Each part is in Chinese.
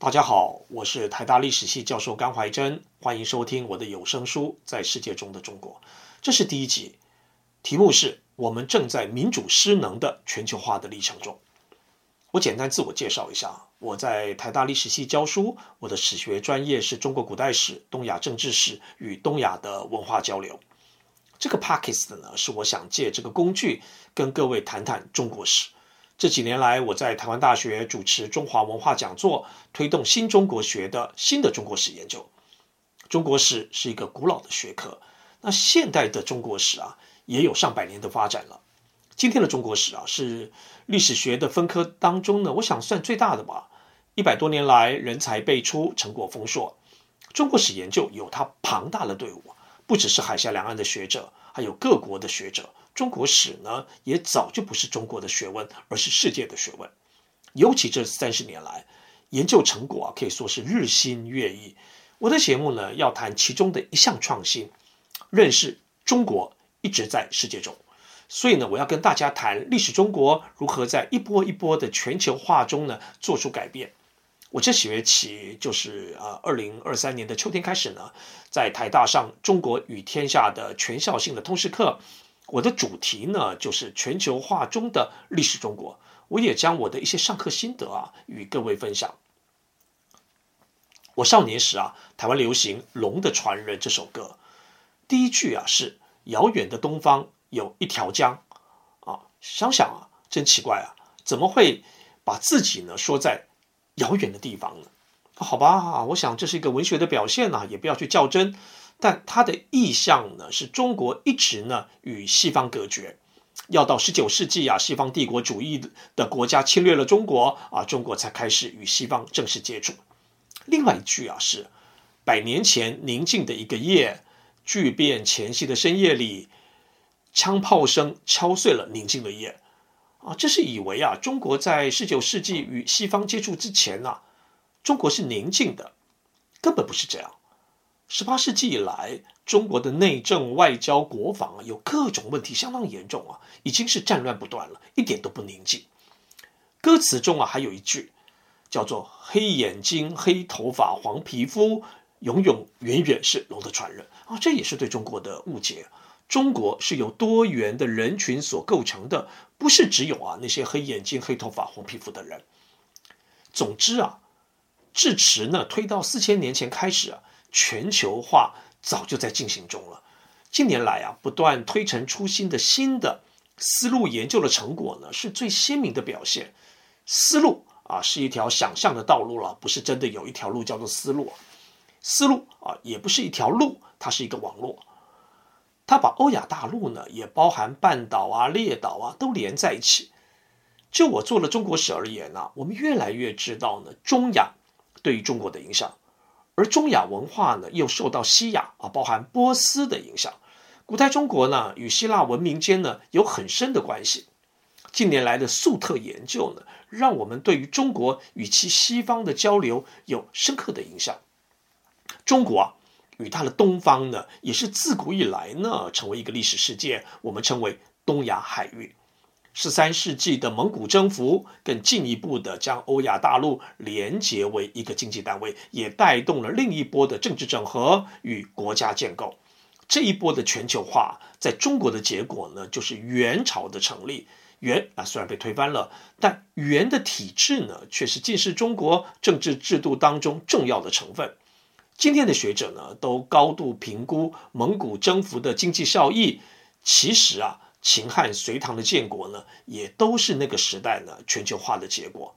大家好，我是台大历史系教授甘怀真，欢迎收听我的有声书《在世界中的中国》。这是第一集，题目是我们正在民主失能的全球化的历程中。我简单自我介绍一下，我在台大历史系教书，我的史学专业是中国古代史、东亚政治史与东亚的文化交流。这个 Podcast 呢，是我想借这个工具跟各位谈谈中国史。这几年来，我在台湾大学主持中华文化讲座，推动新中国学的新的中国史研究。中国史是一个古老的学科，那现代的中国史啊，也有上百年的发展了。今天的中国史啊，是历史学的分科当中呢，我想算最大的吧。一百多年来，人才辈出，成果丰硕。中国史研究有它庞大的队伍。不只是海峡两岸的学者，还有各国的学者。中国史呢，也早就不是中国的学问，而是世界的学问。尤其这三十年来，研究成果啊，可以说是日新月异。我的节目呢，要谈其中的一项创新，认识中国一直在世界中。所以呢，我要跟大家谈历史中国如何在一波一波的全球化中呢，做出改变。我这学期就是呃，二零二三年的秋天开始呢，在台大上《中国与天下》的全校性的通识课，我的主题呢就是全球化中的历史中国。我也将我的一些上课心得啊与各位分享。我少年时啊，台湾流行《龙的传人》这首歌，第一句啊是“遥远的东方有一条江”，啊，想想啊，真奇怪啊，怎么会把自己呢说在遥远的地方呢？好吧，我想这是一个文学的表现呢，也不要去较真。但它的意象呢，是中国一直呢与西方隔绝，要到十九世纪啊，西方帝国主义的国家侵略了中国啊，中国才开始与西方正式接触。另外一句啊是，百年前宁静的一个夜，巨变前夕的深夜里，枪炮声敲碎了宁静的夜。啊，这是以为啊，中国在十九世纪与西方接触之前呢，中国是宁静的，根本不是这样。十八世纪以来，中国的内政、外交、国防啊，有各种问题，相当严重啊，已经是战乱不断了，一点都不宁静。歌词中啊，还有一句叫做“黑眼睛、黑头发、黄皮肤，永永远远是龙的传人”啊，这也是对中国的误解。中国是由多元的人群所构成的，不是只有啊那些黑眼睛、黑头发、黄皮肤的人。总之啊，至迟呢推到四千年前开始啊，全球化早就在进行中了。近年来啊，不断推陈出新的新的思路研究的成果呢，是最鲜明的表现。思路啊，是一条想象的道路了，不是真的有一条路叫做思路。思路啊，也不是一条路，它是一个网络。它把欧亚大陆呢，也包含半岛啊、列岛啊，都连在一起。就我做了中国史而言呢、啊，我们越来越知道呢，中亚对于中国的影响，而中亚文化呢，又受到西亚啊，包含波斯的影响。古代中国呢，与希腊文明间呢，有很深的关系。近年来的粟特研究呢，让我们对于中国与其西方的交流有深刻的影响。中国啊。与它的东方呢，也是自古以来呢，成为一个历史事件，我们称为东亚海域。十三世纪的蒙古征服，更进一步的将欧亚大陆连结为一个经济单位，也带动了另一波的政治整合与国家建构。这一波的全球化，在中国的结果呢，就是元朝的成立。元啊，虽然被推翻了，但元的体制呢，却是近世中国政治制度当中重要的成分。今天的学者呢，都高度评估蒙古征服的经济效益。其实啊，秦汉隋唐的建国呢，也都是那个时代呢全球化的结果。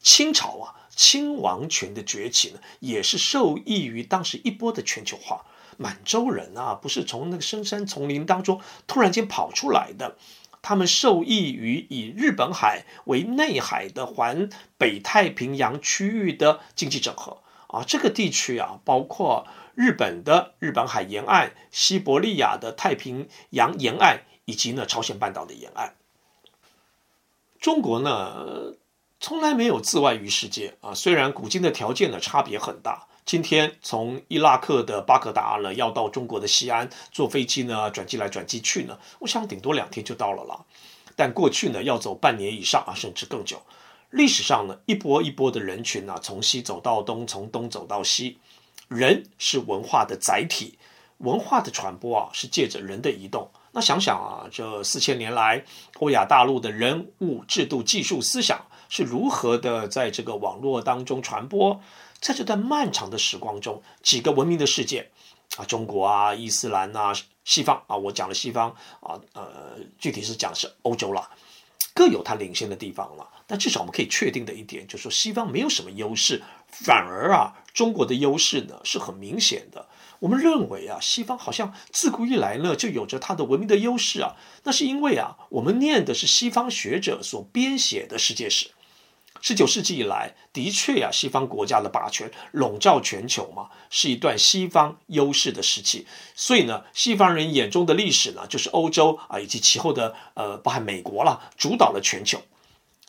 清朝啊，清王权的崛起呢，也是受益于当时一波的全球化。满洲人啊，不是从那个深山丛林当中突然间跑出来的，他们受益于以日本海为内海的环北太平洋区域的经济整合。啊，这个地区啊，包括日本的日本海沿岸、西伯利亚的太平洋沿岸，以及呢朝鲜半岛的沿岸。中国呢，从来没有自外于世界啊。虽然古今的条件呢差别很大，今天从伊拉克的巴格达呢要到中国的西安，坐飞机呢转机来转机去呢，我想顶多两天就到了啦。但过去呢要走半年以上啊，甚至更久。历史上呢，一波一波的人群啊，从西走到东，从东走到西。人是文化的载体，文化的传播啊，是借着人的移动。那想想啊，这四千年来，欧亚大陆的人物、制度、技术、思想是如何的在这个网络当中传播？在这段漫长的时光中，几个文明的世界啊，中国啊、伊斯兰啊、西方啊，我讲了西方啊，呃，具体是讲是欧洲了。各有它领先的地方了，但至少我们可以确定的一点，就是说西方没有什么优势，反而啊，中国的优势呢是很明显的。我们认为啊，西方好像自古以来呢就有着它的文明的优势啊，那是因为啊，我们念的是西方学者所编写的世界史。十九世纪以来，的确呀、啊，西方国家的霸权笼罩全球嘛，是一段西方优势的时期。所以呢，西方人眼中的历史呢，就是欧洲啊，以及其后的呃，包含美国了，主导了全球。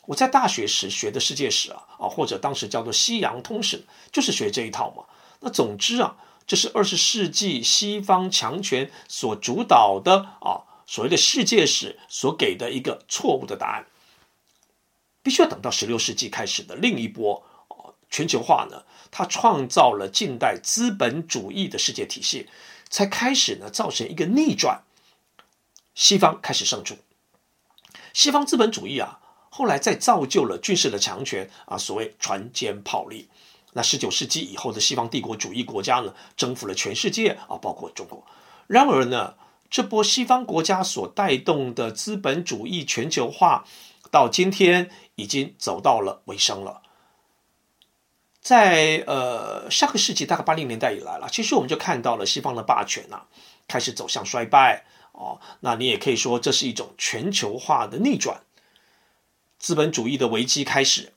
我在大学时学的世界史啊，啊，或者当时叫做西洋通史，就是学这一套嘛。那总之啊，这是二十世纪西方强权所主导的啊，所谓的世界史所给的一个错误的答案。必须要等到十六世纪开始的另一波全球化呢，它创造了近代资本主义的世界体系，才开始呢造成一个逆转，西方开始胜出。西方资本主义啊，后来再造就了军事的强权啊，所谓船坚炮利。那十九世纪以后的西方帝国主义国家呢，征服了全世界啊，包括中国。然而呢，这波西方国家所带动的资本主义全球化，到今天。已经走到了尾声了。在呃上个世纪大概八零年代以来了，其实我们就看到了西方的霸权呐、啊、开始走向衰败哦。那你也可以说这是一种全球化的逆转，资本主义的危机开始，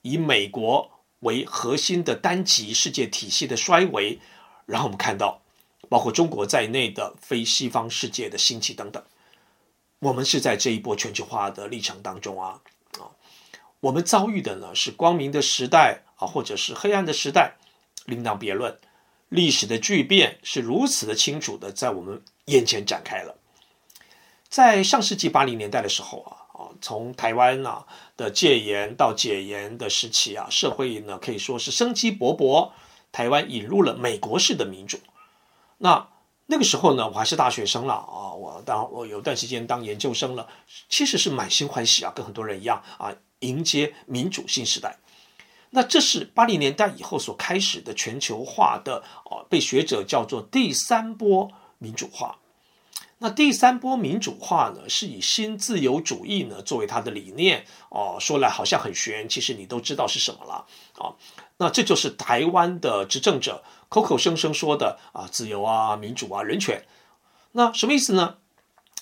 以美国为核心的单极世界体系的衰微，然后我们看到包括中国在内的非西方世界的兴起等等。我们是在这一波全球化的历程当中啊啊。我们遭遇的呢是光明的时代啊，或者是黑暗的时代，另当别论。历史的巨变是如此的清楚的在我们眼前展开了。在上世纪八零年代的时候啊，啊，从台湾啊的戒严到解严的时期啊，社会呢可以说是生机勃勃。台湾引入了美国式的民主。那那个时候呢，我还是大学生了啊，我当我有段时间当研究生了，其实是满心欢喜啊，跟很多人一样啊。迎接民主新时代，那这是八零年代以后所开始的全球化的哦，被学者叫做第三波民主化。那第三波民主化呢，是以新自由主义呢作为它的理念哦，说来好像很玄，其实你都知道是什么了啊、那这就是台湾的执政者口口声声说的啊，自由啊、民主啊、人权。那什么意思呢？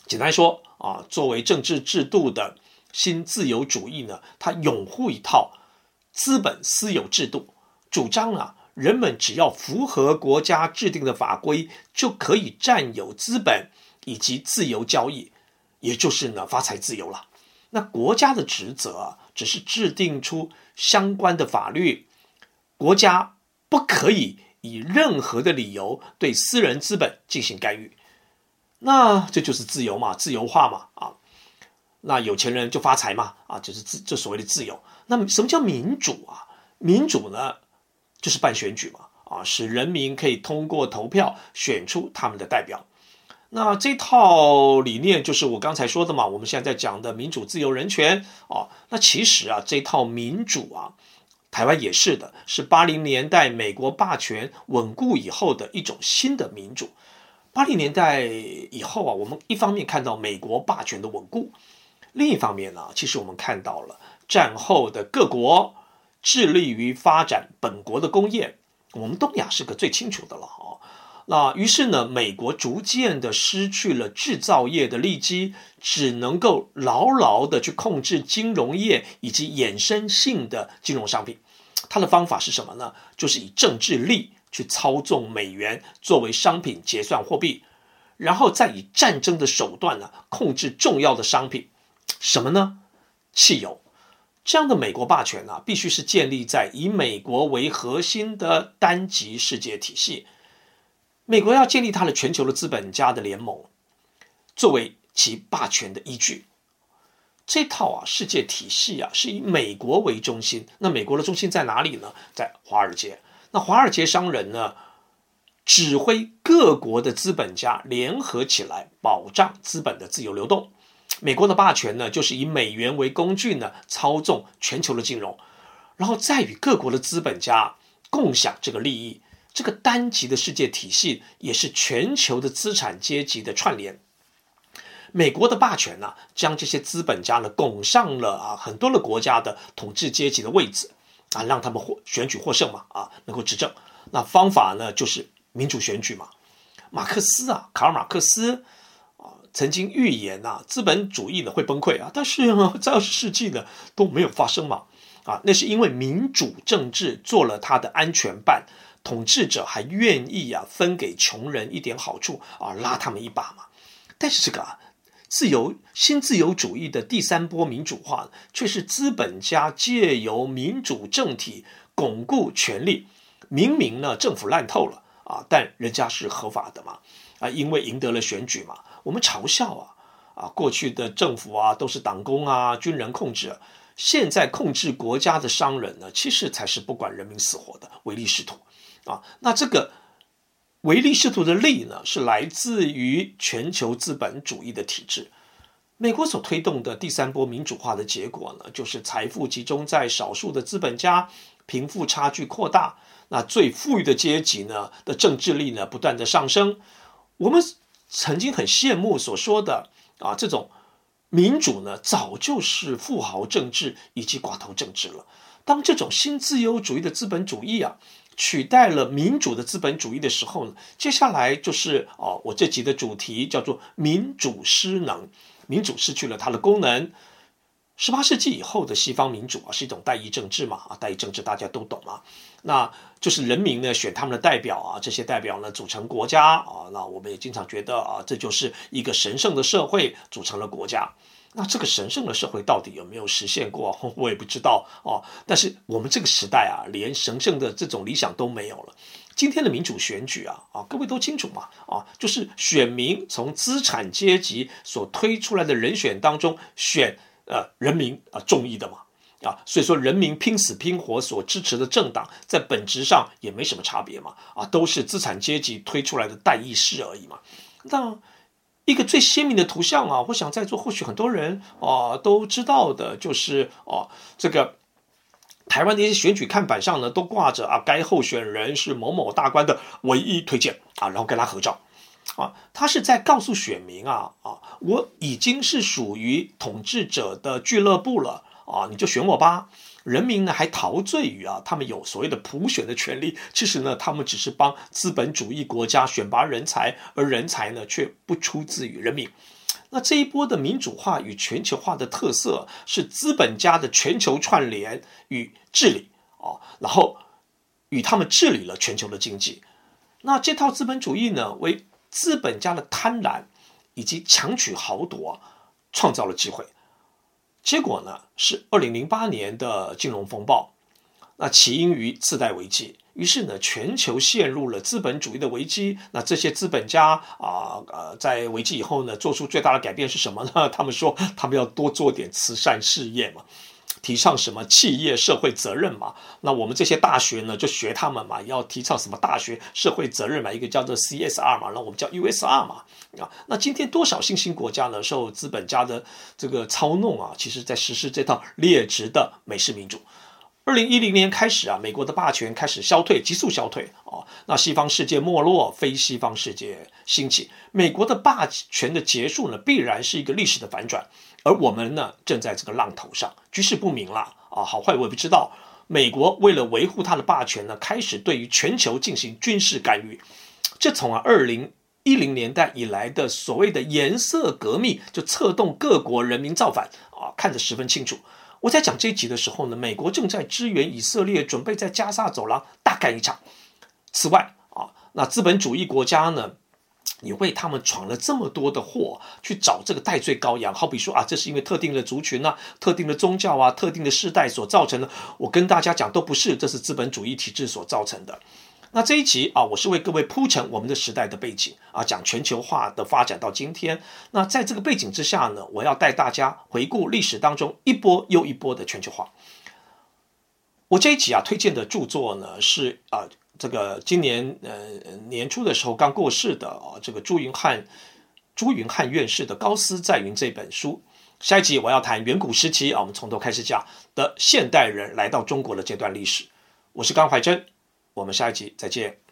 简单说啊，作为政治制度的。新自由主义呢，它拥护一套资本私有制度，主张啊，人们只要符合国家制定的法规，就可以占有资本以及自由交易，也就是呢发财自由了。那国家的职责，只是制定出相关的法律，国家不可以以任何的理由对私人资本进行干预。那这就是自由嘛，自由化嘛，啊。那有钱人就发财嘛，啊，就是自这所谓的自由。那么什么叫民主啊？民主呢，就是办选举嘛，啊，使人民可以通过投票选出他们的代表。那这套理念就是我刚才说的嘛，我们现在在讲的民主、自由、人权啊。那其实啊，这套民主啊，台湾也是的，是八零年代美国霸权稳固以后的一种新的民主。八零年代以后啊，我们一方面看到美国霸权的稳固。另一方面呢，其实我们看到了战后的各国致力于发展本国的工业，我们东亚是个最清楚的了啊。那于是呢，美国逐渐的失去了制造业的利基，只能够牢牢的去控制金融业以及衍生性的金融商品。它的方法是什么呢？就是以政治力去操纵美元作为商品结算货币，然后再以战争的手段呢控制重要的商品。什么呢？汽油，这样的美国霸权啊，必须是建立在以美国为核心的单极世界体系。美国要建立它的全球的资本家的联盟，作为其霸权的依据。这套啊世界体系啊是以美国为中心，那美国的中心在哪里呢？在华尔街。那华尔街商人呢，指挥各国的资本家联合起来保障资本的自由流动。美国的霸权呢，就是以美元为工具呢，操纵全球的金融，然后再与各国的资本家共享这个利益。这个单极的世界体系也是全球的资产阶级的串联。美国的霸权呢、将这些资本家呢拱上了啊很多的国家的统治阶级的位置啊，让他们获选举获胜嘛啊，能够执政。那方法呢就是民主选举嘛。马克思啊，卡尔马克思啊，曾经预言呐、啊，资本主义呢会崩溃啊，但是呢，在二十世纪呢都没有发生嘛啊，那是因为民主政治做了它的安全 band，统治者还愿意啊分给穷人一点好处啊，拉他们一把嘛。但是这个啊。自由新自由主义的第三波民主化，却是资本家借由民主政体巩固权力。明明呢，政府烂透了啊，但人家是合法的嘛啊，因为赢得了选举嘛。我们嘲笑啊啊，过去的政府啊都是党工啊、军人控制，现在控制国家的商人呢，其实才是不管人民死活的唯利是图啊。那这个。唯利是图的利呢，是来自于全球资本主义的体制。美国所推动的第三波民主化的结果呢，就是财富集中在少数的资本家，贫富差距扩大。那最富裕的阶级呢的政治力呢，不断的上升。我们曾经很羡慕所说的啊，这种民主呢，早就是富豪政治以及寡头政治了。当这种新自由主义的资本主义啊。取代了民主的资本主义的时候呢，接下来就是哦，我这集的主题叫做“民主失能”，民主失去了它的功能。十八世纪以后的西方民主啊，是一种代议政治嘛啊，代议政治大家都懂嘛，那就是人民呢选他们的代表啊，这些代表呢组成国家啊，那我们也经常觉得啊，这就是一个神圣的社会组成了国家。那这个神圣的社会到底有没有实现过？我也不知道哦。但是我们这个时代啊，连神圣的这种理想都没有了。今天的民主选举啊，啊，各位都清楚嘛，啊，就是选民从资产阶级所推出来的人选当中选呃人民啊中意的嘛，啊，所以说人民拼死拼活所支持的政党，在本质上也没什么差别嘛，啊，都是资产阶级推出来的代议士而已嘛，那。一个最鲜明的图像啊，我想在座或许很多人啊都知道的，就是啊这个台湾的一些选举看板上呢，都挂着啊该候选人是某某大官的唯一推荐啊，然后跟他合照啊，他是在告诉选民啊啊，我已经是属于统治者的俱乐部了啊，你就选我吧。人民呢还陶醉于啊，他们有所谓的普选的权利。其实呢，他们只是帮资本主义国家选拔人才，而人才呢却不出自于人民。那这一波的民主化与全球化的特色是资本家的全球串联与治理啊，然后与他们治理了全球的经济。那这套资本主义呢，为资本家的贪婪以及强取豪夺创造了机会。结果呢是二零零八年的金融风暴，那起因于次贷危机，于是呢全球陷入了资本主义的危机。那这些资本家啊呃在危机以后呢，做出最大的改变是什么呢？他们说他们要多做点慈善事业嘛。提倡什么企业社会责任嘛？那我们这些大学呢，就学他们嘛，要提倡什么大学社会责任嘛？一个叫做 CSR 嘛，那我们叫 USR 嘛。啊，那今天多少新兴国家呢，受资本家的这个操弄啊，其实在实施这套劣质的美式民主。二零一零年开始啊，美国的霸权开始消退，急速消退啊。那西方世界没落，非西方世界兴起，美国的霸权的结束呢，必然是一个历史的反转。而我们呢，正在这个浪头上，局势不明了啊，好坏我也不知道。美国为了维护它的霸权呢，开始对于全球进行军事干预。这从啊二零一零年代以来的所谓的颜色革命，就策动各国人民造反啊，看得十分清楚。我在讲这一集的时候呢，美国正在支援以色列，准备在加萨走廊大干一场。此外啊，那资本主义国家呢，你为他们闯了这么多的祸，去找这个代罪羔羊，好比说啊，这是因为特定的族群啊、特定的宗教啊、特定的世代所造成的。我跟大家讲，都不是，这是资本主义体制所造成的。那这一集啊，我是为各位铺陈我们的时代的背景啊，讲全球化的发展到今天。那在这个背景之下呢，我要带大家回顾历史当中一波又一波的全球化。我这一集啊推荐的著作呢是啊这个今年呃年初的时候刚过世的啊这个朱云汉朱云汉院士的《高斯在云》这本书。下一集我要谈远古时期啊，我们从头开始讲的现代人来到中国的这段历史。我是甘怀真。我们下一集再见。